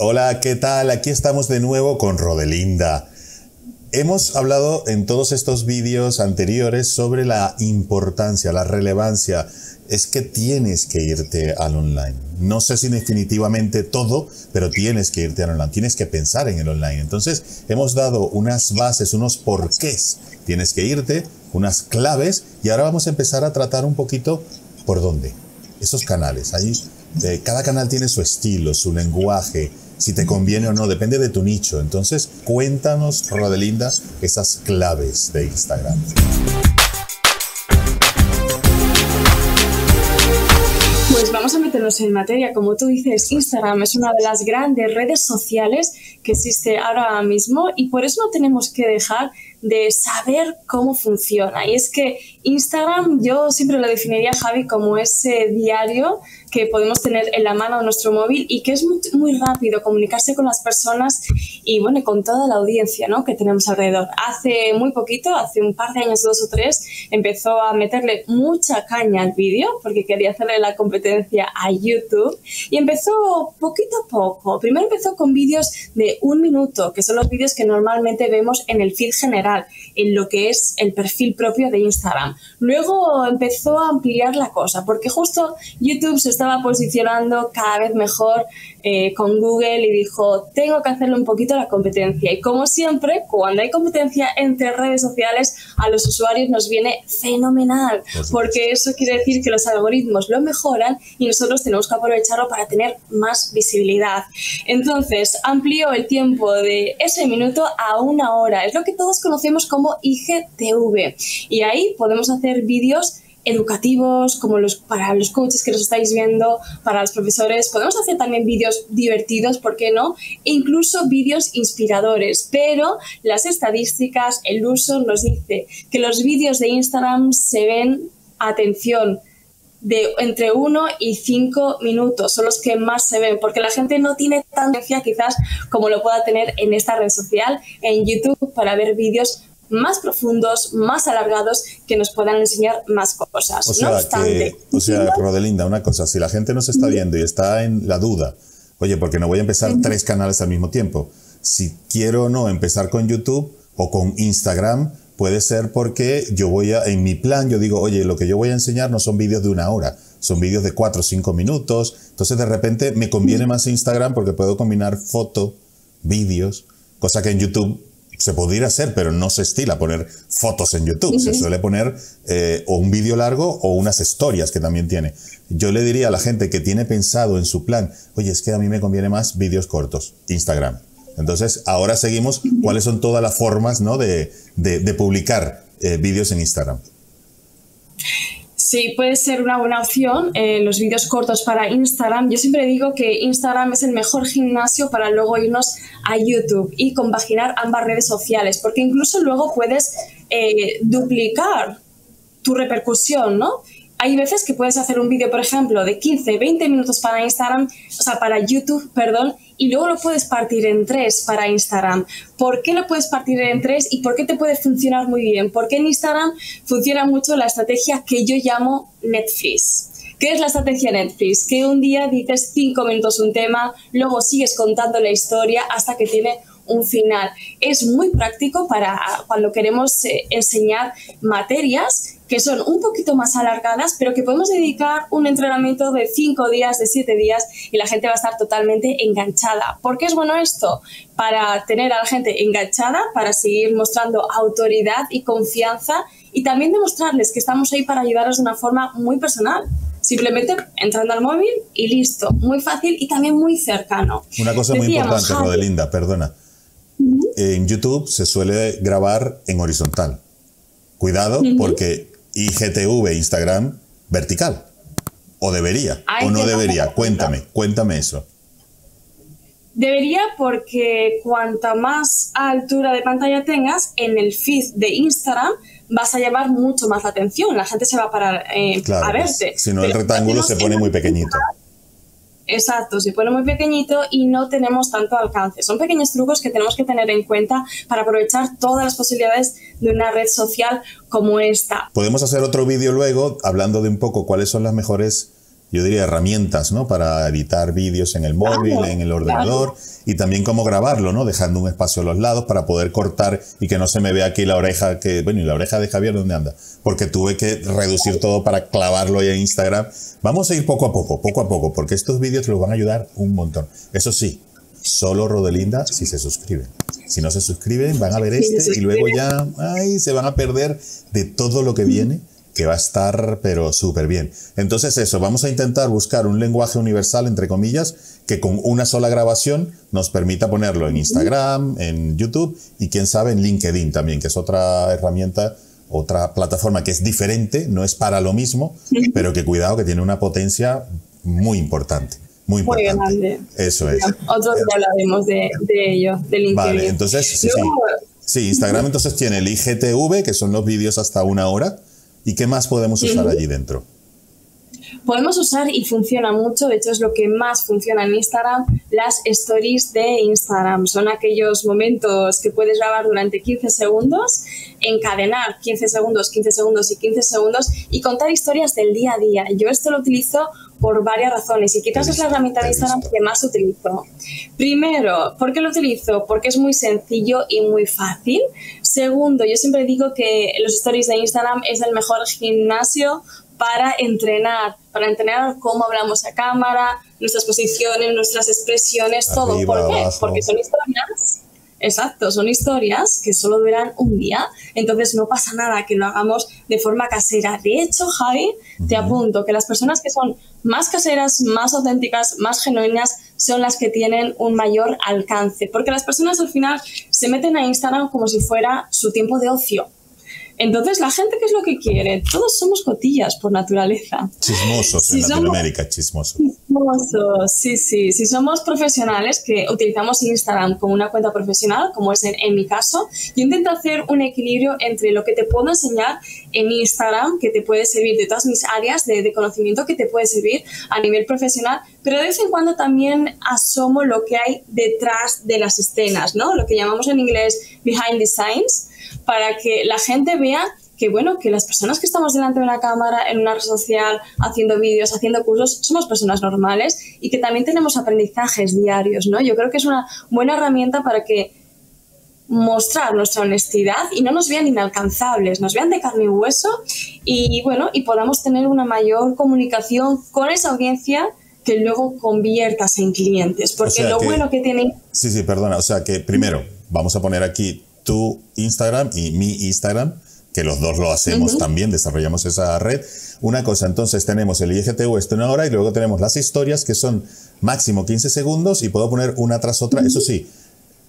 Hola, ¿qué tal? Aquí estamos de nuevo con Rodelinda. Hemos hablado en todos estos vídeos anteriores sobre la importancia, la relevancia. Es que tienes que irte al online. No sé si definitivamente todo, pero tienes que irte al online. Tienes que pensar en el online. Entonces, hemos dado unas bases, unos porqués. Tienes que irte, unas claves, y ahora vamos a empezar a tratar un poquito por dónde. Esos canales. Eh, cada canal tiene su estilo, su lenguaje, si te conviene o no, depende de tu nicho. Entonces, cuéntanos, Rodelinda, esas claves de Instagram. Pues vamos a meternos en materia. Como tú dices, Instagram es una de las grandes redes sociales que existe ahora mismo y por eso no tenemos que dejar de saber cómo funciona. Y es que Instagram yo siempre lo definiría, Javi, como ese diario que podemos tener en la mano nuestro móvil y que es muy, rápido comunicarse con las personas y bueno, con toda la audiencia ¿no? que tenemos alrededor. Hace muy poquito, hace un par de años, dos o tres, empezó a meterle mucha caña al vídeo porque quería hacerle la competencia a YouTube y empezó poquito a poco. Primero empezó con vídeos de un minuto, que son los vídeos que normalmente vemos en el feed general, en lo que es el perfil propio de Instagram. Luego empezó a ampliar la cosa, porque justo YouTube se estaba posicionando cada vez mejor eh, con Google y dijo, tengo que hacerle un poquito la competencia. Y como siempre, cuando hay competencia entre redes sociales, a los usuarios nos viene fenomenal, porque eso quiere decir que los algoritmos lo mejoran y nosotros tenemos que aprovecharlo para tener más visibilidad. Entonces, amplió el tiempo de ese minuto a una hora. Es lo que todos conocemos como IGTV. Y ahí podemos hacer vídeos educativos, como los para los coaches que nos estáis viendo, para los profesores. Podemos hacer también vídeos divertidos, ¿por qué no? E incluso vídeos inspiradores. Pero las estadísticas, el uso nos dice que los vídeos de Instagram se ven, atención, de entre 1 y 5 minutos, son los que más se ven, porque la gente no tiene tanta atención quizás como lo pueda tener en esta red social, en YouTube, para ver vídeos más profundos, más alargados, que nos puedan enseñar más cosas. O sea, o sea, Rodelinda, una cosa, si la gente nos está viendo y está en la duda, oye, porque no voy a empezar tres canales al mismo tiempo. Si quiero o no empezar con YouTube o con Instagram, puede ser porque yo voy a, en mi plan, yo digo, oye, lo que yo voy a enseñar no son vídeos de una hora, son vídeos de cuatro o cinco minutos. Entonces, de repente, me conviene más Instagram porque puedo combinar foto, vídeos, cosa que en YouTube se podría hacer, pero no se estila poner fotos en YouTube. Se suele poner eh, o un vídeo largo o unas historias que también tiene. Yo le diría a la gente que tiene pensado en su plan, oye, es que a mí me conviene más vídeos cortos, Instagram. Entonces, ahora seguimos cuáles son todas las formas ¿no? de, publicar eh, vídeos en Instagram. Sí, puede ser una buena opción eh, los vídeos cortos para Instagram. Yo siempre digo que Instagram es el mejor gimnasio para luego irnos a YouTube y compaginar ambas redes sociales, porque incluso luego puedes eh, duplicar tu repercusión, ¿no? Hay veces que puedes hacer un vídeo, por ejemplo, de 15, 20 minutos para Instagram, o sea, para YouTube, perdón, y luego lo puedes partir en tres para Instagram. ¿Por qué lo puedes partir en tres y por qué te puede funcionar muy bien? Porque en Instagram funciona mucho la estrategia que yo llamo Netflix. ¿Qué es la estrategia Netflix? Que un día dices cinco minutos un tema, luego sigues contando la historia hasta que tiene un final. Es muy práctico para cuando queremos eh, enseñar materias que son un poquito más alargadas, pero que podemos dedicar un entrenamiento de 5 días, de 7 días y la gente va a estar totalmente enganchada. ¿Por qué es bueno esto? Para tener a la gente enganchada, para seguir mostrando autoridad y confianza y también demostrarles que estamos ahí para ayudarlos de una forma muy personal. Simplemente entrando al móvil y listo. Muy fácil y también muy cercano. Una cosa muy importante, Rodelinda, perdona. En YouTube se suele grabar en horizontal. Cuidado, porque IGTV, Instagram, vertical. O debería, o no debería. Cuéntame, cuéntame eso. Debería porque cuanta más altura de pantalla tengas en el feed de Instagram, vas a llamar mucho más la atención. La gente se va a parar eh, a pues, verte. si no, el rectángulo se pone muy pequeñito. Exacto, se pone muy pequeñito y no tenemos tanto alcance. Son pequeños trucos que tenemos que tener en cuenta para aprovechar todas las posibilidades de una red social como esta. Podemos hacer otro vídeo luego hablando de un poco cuáles son las mejores yo diría, herramientas, ¿no? Para editar vídeos en el móvil, en el ordenador y también cómo grabarlo, ¿no? Dejando un espacio a los lados para poder cortar y que no se me vea aquí la oreja que, bueno, y la oreja de Javier, ¿dónde anda? Porque tuve que reducir todo para clavarlo ahí en Instagram. Vamos a ir poco a poco, poco a poco, porque estos vídeos los van a ayudar un montón. Eso sí, solo Rodelinda si se suscriben. Si no se suscriben, van a ver este y luego ya, ay, se van a perder de todo lo que viene que va a estar, pero súper bien. Entonces eso, vamos a intentar buscar un lenguaje universal, entre comillas, que con una sola grabación nos permita ponerlo en Instagram, en YouTube y quién sabe en LinkedIn también, que es otra herramienta, otra plataforma que es diferente, no es para lo mismo, pero que cuidado que tiene una potencia muy importante. Muy importante. Muy grande. Eso es. Otro día hablaremos de, de ello, de LinkedIn. Vale, entonces, sí, sí. sí, Instagram entonces tiene el IGTV, que son los vídeos hasta una hora, ¿Y qué más podemos usar allí dentro? Podemos usar y funciona mucho, de hecho es lo que más funciona en Instagram, las stories de Instagram. Son aquellos momentos que puedes grabar durante 15 segundos, encadenar 15 segundos, 15 segundos y 15 segundos y contar historias del día a día. Yo esto lo utilizo por varias razones y quizás es la herramienta de Instagram que más utilizo. Primero, ¿por qué lo utilizo? Porque es muy sencillo y muy fácil. Segundo, yo siempre digo que los stories de Instagram es el mejor gimnasio para entrenar, para entrenar cómo hablamos a cámara, nuestras posiciones, nuestras expresiones, todo. ¿Por qué? Porque son historias Exacto, son historias que solo duran un día, entonces no pasa nada que lo hagamos de forma casera. De hecho, Javi, te apunto que las personas que son más caseras, más auténticas, más genuinas, son las que tienen un mayor alcance, porque las personas al final se meten a Instagram como si fuera su tiempo de ocio. Entonces, la gente, ¿qué es lo que quiere? Todos somos cotillas por naturaleza. Chismosos en Latinoamérica, chismosos. Chismosos, sí, sí. Si somos profesionales que utilizamos Instagram como una cuenta profesional, como es en, mi caso, yo intento hacer un equilibrio entre lo que te puedo enseñar en Instagram, que te puede servir de todas mis áreas de, de conocimiento, que te puede servir a nivel profesional, pero de vez en cuando también asomo lo que hay detrás de las escenas, ¿no? Lo que llamamos en inglés behind the scenes para que la gente vea que bueno, que las personas que estamos delante de una cámara, en una red social, haciendo vídeos, haciendo cursos, somos personas normales y que también tenemos aprendizajes diarios, ¿no? Yo creo que es una buena herramienta para que mostrar nuestra honestidad y no nos vean inalcanzables, nos vean de carne y hueso y bueno, y podamos tener una mayor comunicación con esa audiencia que luego conviertas en clientes, porque lo bueno que tienen... Sí, sí, perdona, o sea que primero vamos a poner aquí tu Instagram y mi Instagram, que los dos lo hacemos también, desarrollamos esa red. Una cosa, entonces tenemos el IGTV esto una hora y luego tenemos las historias que son máximo 15 segundos y puedo poner una tras otra. Eso sí,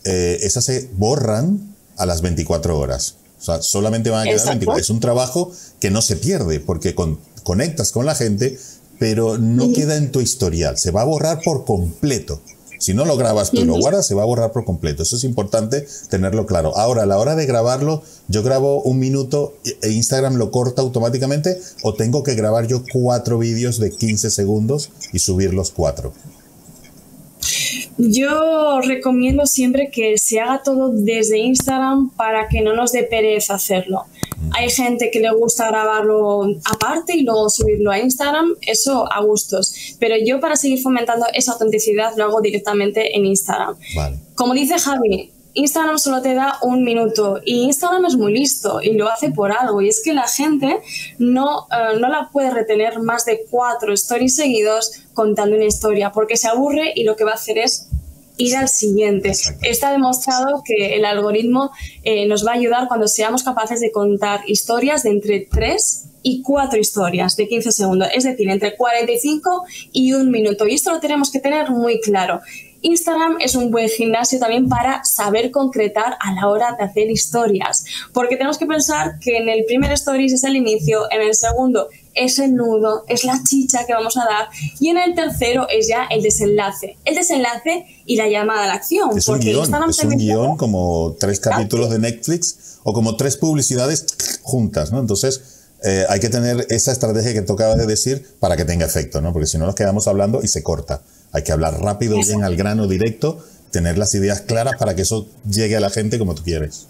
eh, esas se borran a las 24 horas. O sea, solamente van a quedar 24. Es un trabajo que no se pierde porque conectas con la gente, pero no queda en tu historial. Se va a borrar por completo. Si no lo grabas tú y lo guardas, se va a borrar por completo. Eso es importante tenerlo claro. Ahora, a la hora de grabarlo, yo grabo un minuto e Instagram lo corta automáticamente o tengo que grabar yo cuatro vídeos de 15 segundos y subir los cuatro. Yo recomiendo siempre que se haga todo desde Instagram para que no nos dé pereza hacerlo. Hay gente que le gusta grabarlo aparte y luego subirlo a Instagram, eso a gustos. Pero yo para seguir fomentando esa autenticidad lo hago directamente en Instagram. Como dice Javi, Instagram solo te da un minuto y Instagram es muy listo y lo hace por algo y es que la gente no, eh, no la puede retener más de cuatro stories seguidos contando una historia porque se aburre y lo que va a hacer es ir al siguiente. Está demostrado que el algoritmo eh, nos va a ayudar cuando seamos capaces de contar historias de entre 3 y 4 historias de 15 segundos, es decir, entre 45 y un minuto. Y esto lo tenemos que tener muy claro. Instagram es un buen gimnasio también para saber concretar a la hora de hacer historias, porque tenemos que pensar que en el primer stories es el inicio, en el segundo es el nudo, es la chicha que vamos a dar y en el tercero es ya el desenlace, el desenlace y la llamada a la acción. Es un guion, es un guion como tres capítulos de Netflix o como tres publicidades juntas, ¿no? Entonces eh, hay que tener esa estrategia que tocabas de decir para que tenga efecto, ¿no? Porque si no nos quedamos hablando y se corta. Hay que hablar rápido, bien al grano, directo, tener las ideas claras para que eso llegue a la gente como tú quieres.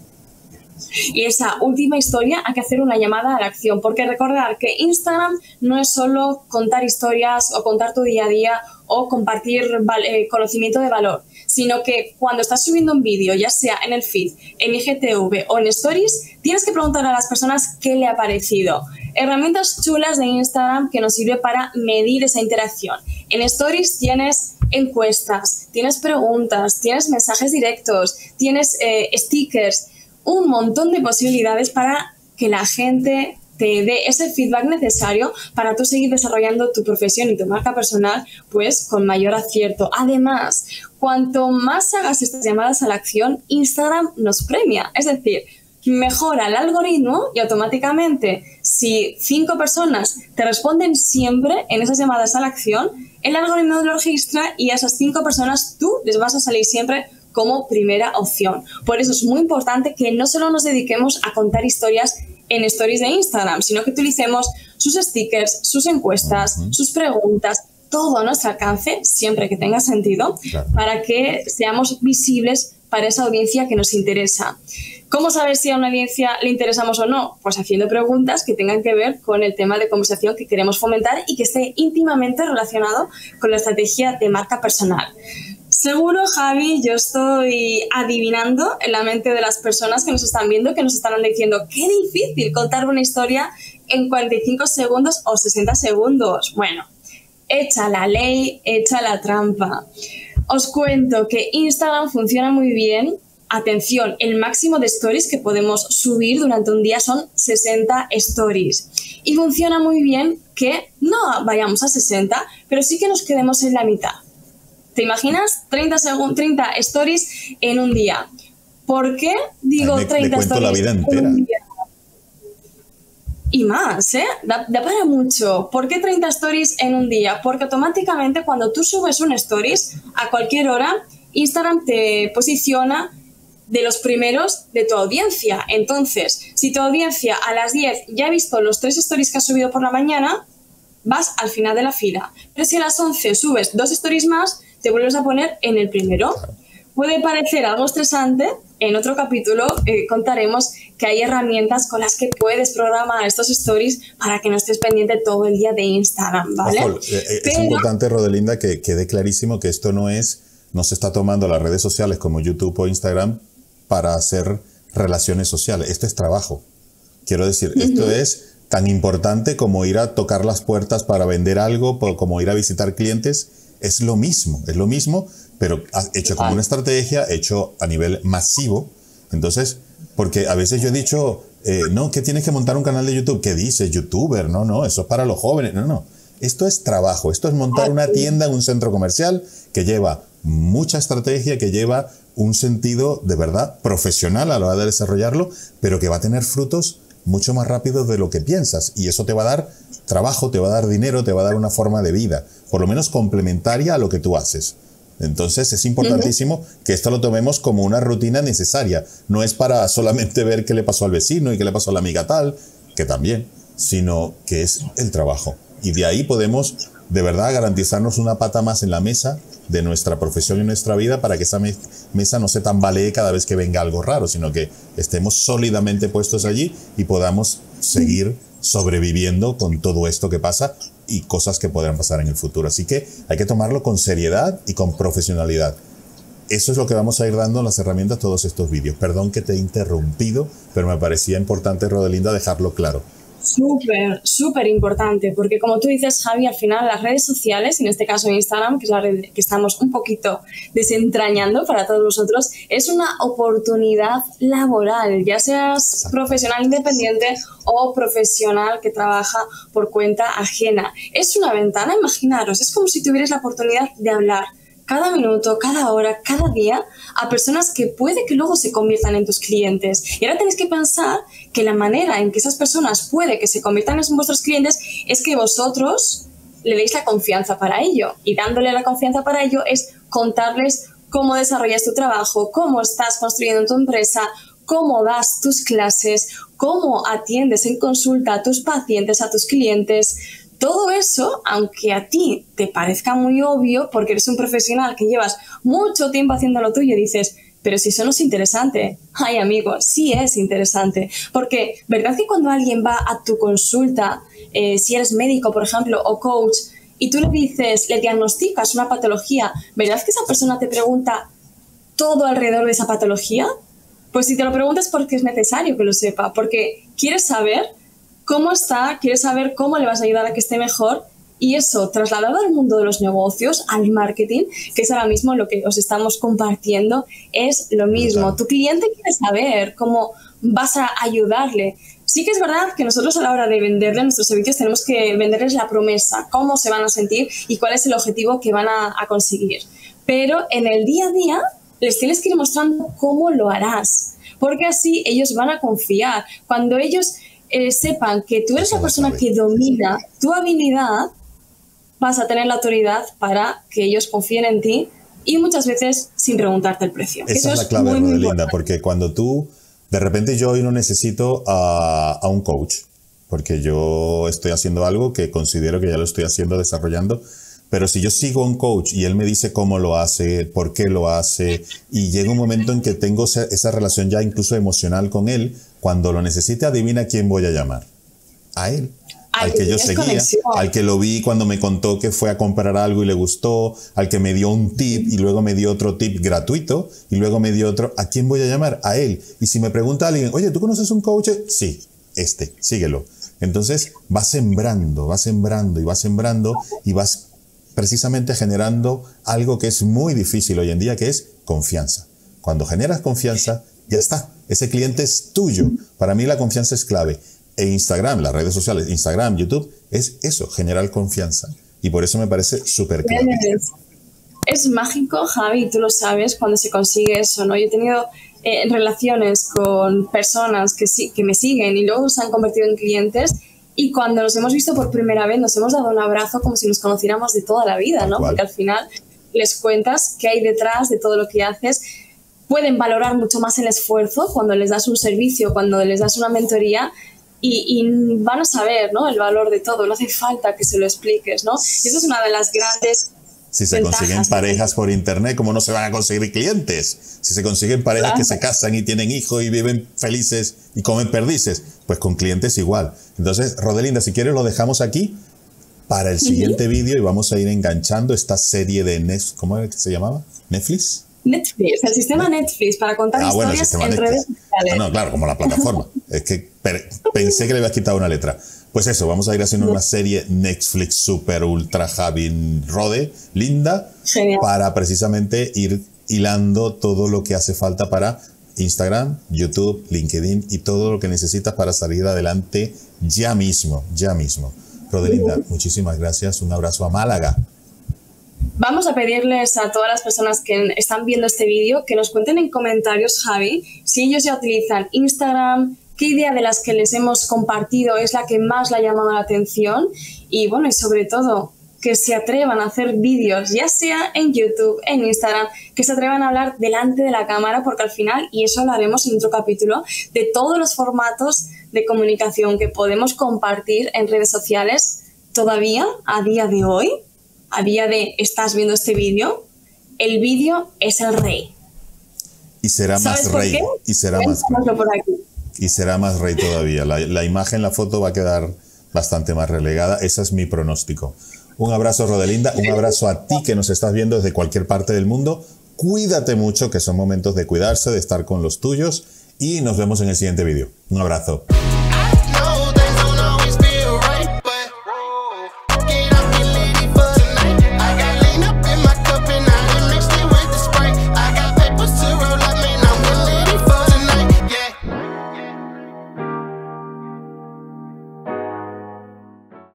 Y esa última historia hay que hacer una llamada a la acción, porque recordar que Instagram no es solo contar historias o contar tu día a día o compartir eh, conocimiento de valor, sino que cuando estás subiendo un vídeo, ya sea en el feed, en IGTV o en Stories, tienes que preguntar a las personas qué le ha parecido. Herramientas chulas de Instagram que nos sirve para medir esa interacción. En Stories tienes encuestas, tienes preguntas, tienes mensajes directos, tienes eh, stickers, un montón de posibilidades para que la gente te dé ese feedback necesario para tú seguir desarrollando tu profesión y tu marca personal, pues con mayor acierto. Además, cuanto más hagas estas llamadas a la acción, Instagram nos premia. Es decir, mejora el algoritmo y automáticamente, si cinco personas te responden siempre en esas llamadas a la acción, el algoritmo lo registra y a esas cinco personas tú les vas a salir siempre como primera opción. Por eso es muy importante que no solo nos dediquemos a contar historias en stories de Instagram, sino que utilicemos sus stickers, sus encuestas, sus preguntas, todo a nuestro alcance, siempre que tenga sentido, para que seamos visibles para esa audiencia que nos interesa. ¿Cómo saber si a una audiencia le interesamos o no? Pues haciendo preguntas que tengan que ver con el tema de conversación que queremos fomentar y que esté íntimamente relacionado con la estrategia de marca personal. Seguro, Javi, yo estoy adivinando en la mente de las personas que nos están viendo, que nos están diciendo, qué difícil contar una historia en 45 segundos o 60 segundos. Bueno, echa la ley, echa la trampa. Os cuento que Instagram funciona muy bien. Atención, el máximo de stories que podemos subir durante un día son 60 stories. Y funciona muy bien que no vayamos a 60, pero sí que nos quedemos en la mitad. ¿Te imaginas? 30, 30 stories en un día. ¿Por qué digo 30 stories en un día? Y más, ¿eh? Da, para mucho. ¿Por qué 30 stories en un día? Porque automáticamente cuando tú subes un stories a cualquier hora, Instagram te posiciona de los primeros de tu audiencia. Entonces, si tu audiencia a las 10 ya ha visto los tres stories que has subido por la mañana, vas al final de la fila. Pero si a las 11 subes dos stories más, te vuelves a poner en el primero. Puede parecer algo estresante, en otro capítulo eh, contaremos que hay herramientas con las que puedes programar estos stories para que no estés pendiente todo el día de Instagram, ¿vale? Eh, eh, es importante, Rodelinda, que quede clarísimo que esto no es, no se está tomando las redes sociales como YouTube o Instagram para hacer relaciones sociales. Esto es trabajo. Quiero decir, esto es tan importante como ir a tocar las puertas para vender algo, como ir a visitar clientes es lo mismo, es lo mismo, pero hecho como una estrategia, hecho a nivel masivo. Entonces, porque a veces yo he dicho, eh, no, que tienes que montar un canal de YouTube. ¿Qué dices? YouTuber, no, no, eso es para los jóvenes. No, no. Esto es trabajo, esto es montar una tienda en un centro comercial que lleva mucha estrategia, que lleva un sentido de verdad profesional a la hora de desarrollarlo, pero que va a tener frutos mucho más rápido de lo que piensas. Y eso te va a dar trabajo, te va a dar dinero, te va a dar una forma de vida, por lo menos complementaria a lo que tú haces. Entonces es importantísimo que esto lo tomemos como una rutina necesaria. No es para solamente ver qué le pasó al vecino y qué le pasó a la amiga tal, que también, sino que es el trabajo. Y de ahí podemos de verdad garantizarnos una pata más en la mesa de nuestra profesión y nuestra vida para que esa mesa no se tambalee cada vez que venga algo raro, sino que estemos sólidamente puestos allí y podamos seguir sobreviviendo con todo esto que pasa y cosas que podrán pasar en el futuro. Así que hay que tomarlo con seriedad y con profesionalidad. Eso es lo que vamos a ir dando en las herramientas todos estos vídeos. Perdón que te he interrumpido, pero me parecía importante, Rodelinda, dejarlo claro. Súper, súper importante, porque como tú dices, Javi, al final las redes sociales, en este caso Instagram, que es la red que estamos un poquito desentrañando para todos nosotros, es una oportunidad laboral, ya seas profesional independiente o profesional que trabaja por cuenta ajena. Es una ventana, imaginaros, es como si tuvieras la oportunidad de hablar cada minuto, cada hora, cada día a personas que puede que luego se conviertan en tus clientes. Y ahora tenéis que pensar que la manera en que esas personas puede que se conviertan en vuestros clientes es que vosotros le deis la confianza para ello. Y dándole la confianza para ello es contarles cómo desarrollas tu trabajo, cómo estás construyendo tu empresa, cómo das tus clases, cómo atiendes en consulta a tus pacientes, a tus clientes, todo eso, aunque a ti te parezca muy obvio, porque eres un profesional que llevas mucho tiempo haciendo lo tuyo, dices, pero si eso no es interesante, ay amigo, sí es interesante, porque ¿verdad que cuando alguien va a tu consulta, eh, si eres médico, por ejemplo, o coach, y tú le dices, le diagnosticas una patología, ¿verdad que esa persona te pregunta todo alrededor de esa patología? Pues si te lo preguntas porque es necesario que lo sepa, porque quieres saber cómo está, quieres saber cómo le vas a ayudar a que esté mejor y eso, trasladado al mundo de los negocios, al marketing, que es ahora mismo lo que os estamos compartiendo, es lo mismo. Tu cliente quiere saber cómo vas a ayudarle. Sí que es verdad que nosotros a la hora de venderle nuestros servicios tenemos que venderles la promesa, cómo se van a sentir y cuál es el objetivo que van a, conseguir. Pero en el día a día les tienes que ir mostrando cómo lo harás, porque así ellos van a confiar. Cuando ellos eh, sepan que tú eres la persona que domina tu habilidad, vas a tener la autoridad para que ellos confíen en ti y muchas veces sin preguntarte el precio. Esa es la clave, Rodelinda, porque cuando tú, de repente yo hoy no necesito a, a, un coach, porque yo estoy haciendo algo que considero que ya lo estoy haciendo, desarrollando, pero si yo sigo a un coach y él me dice cómo lo hace, por qué lo hace, y llega un momento en que tengo esa relación ya incluso emocional con él, cuando lo necesite, adivina quién voy a llamar. A él al que yo seguía, al que lo vi cuando me contó que fue a comprar algo y le gustó, al que me dio un tip y luego me dio otro tip gratuito y luego me dio otro, ¿a quién voy a llamar? A él. Y si me pregunta alguien, oye, ¿tú conoces un coach? Sí, este, síguelo. Entonces vas sembrando, vas sembrando y vas sembrando y vas precisamente generando algo que es muy difícil hoy en día, que es confianza. Cuando generas confianza, ya está. Ese cliente es tuyo. Para mí la confianza es clave e Instagram, las redes sociales, Instagram, YouTube, es eso, generar confianza. Y por eso me parece súper clave. Es, mágico, Javi, tú lo sabes, cuando se consigue eso, ¿no? Yo he tenido eh, relaciones con personas que, sí, que me siguen y luego se han convertido en clientes y cuando nos hemos visto por primera vez nos hemos dado un abrazo como si nos conociéramos de toda la vida, ¿no? Porque al final les cuentas qué hay detrás de todo lo que haces pueden valorar mucho más el esfuerzo cuando les das un servicio, cuando les das una mentoría y, van a saber ¿no? el valor de todo, no hace falta que se lo expliques, ¿no? Y eso es una de las grandes... Si se consiguen parejas por internet, ¿cómo no se van a conseguir clientes? Si se consiguen parejas que se casan y tienen hijos y viven felices y comen perdices, pues con clientes igual. Entonces, Rodelinda, si quieres lo dejamos aquí para el siguiente vídeo y vamos a ir enganchando esta serie de Netflix, ¿cómo era que se llamaba? ¿Netflix? Netflix, el sistema Netflix para contar ah, historias en redes sociales. No, claro, como la plataforma. es que pensé que le habías quitado una letra. Pues eso, vamos a ir haciendo una serie Netflix super ultra Javi Rode, linda, para precisamente ir hilando todo lo que hace falta para Instagram, YouTube, LinkedIn y todo lo que necesitas para salir adelante ya mismo, ya mismo. Rodelinda, muchísimas gracias. Un abrazo a Málaga. Vamos a pedirles a todas las personas que están viendo este vídeo que nos cuenten en comentarios, Javi, si ellos ya utilizan Instagram, qué idea de las que les hemos compartido es la que más le ha llamado la atención y bueno, y sobre todo que se atrevan a hacer vídeos, ya sea en YouTube, en Instagram, que se atrevan a hablar delante de la cámara, porque al final, y eso lo haremos en otro capítulo, de todos los formatos de comunicación que podemos compartir en redes sociales, todavía a día de hoy, a día de estás viendo este vídeo, el vídeo es el rey. Y será más rey. Y será más rey. Y será más rey todavía. La, la, imagen, la foto va a quedar bastante más relegada. Ese es mi pronóstico. Un abrazo, Rodelinda. Un abrazo a ti que nos estás viendo desde cualquier parte del mundo. Cuídate mucho, que son momentos de cuidarse, de estar con los tuyos. Y nos vemos en el siguiente vídeo. Un abrazo.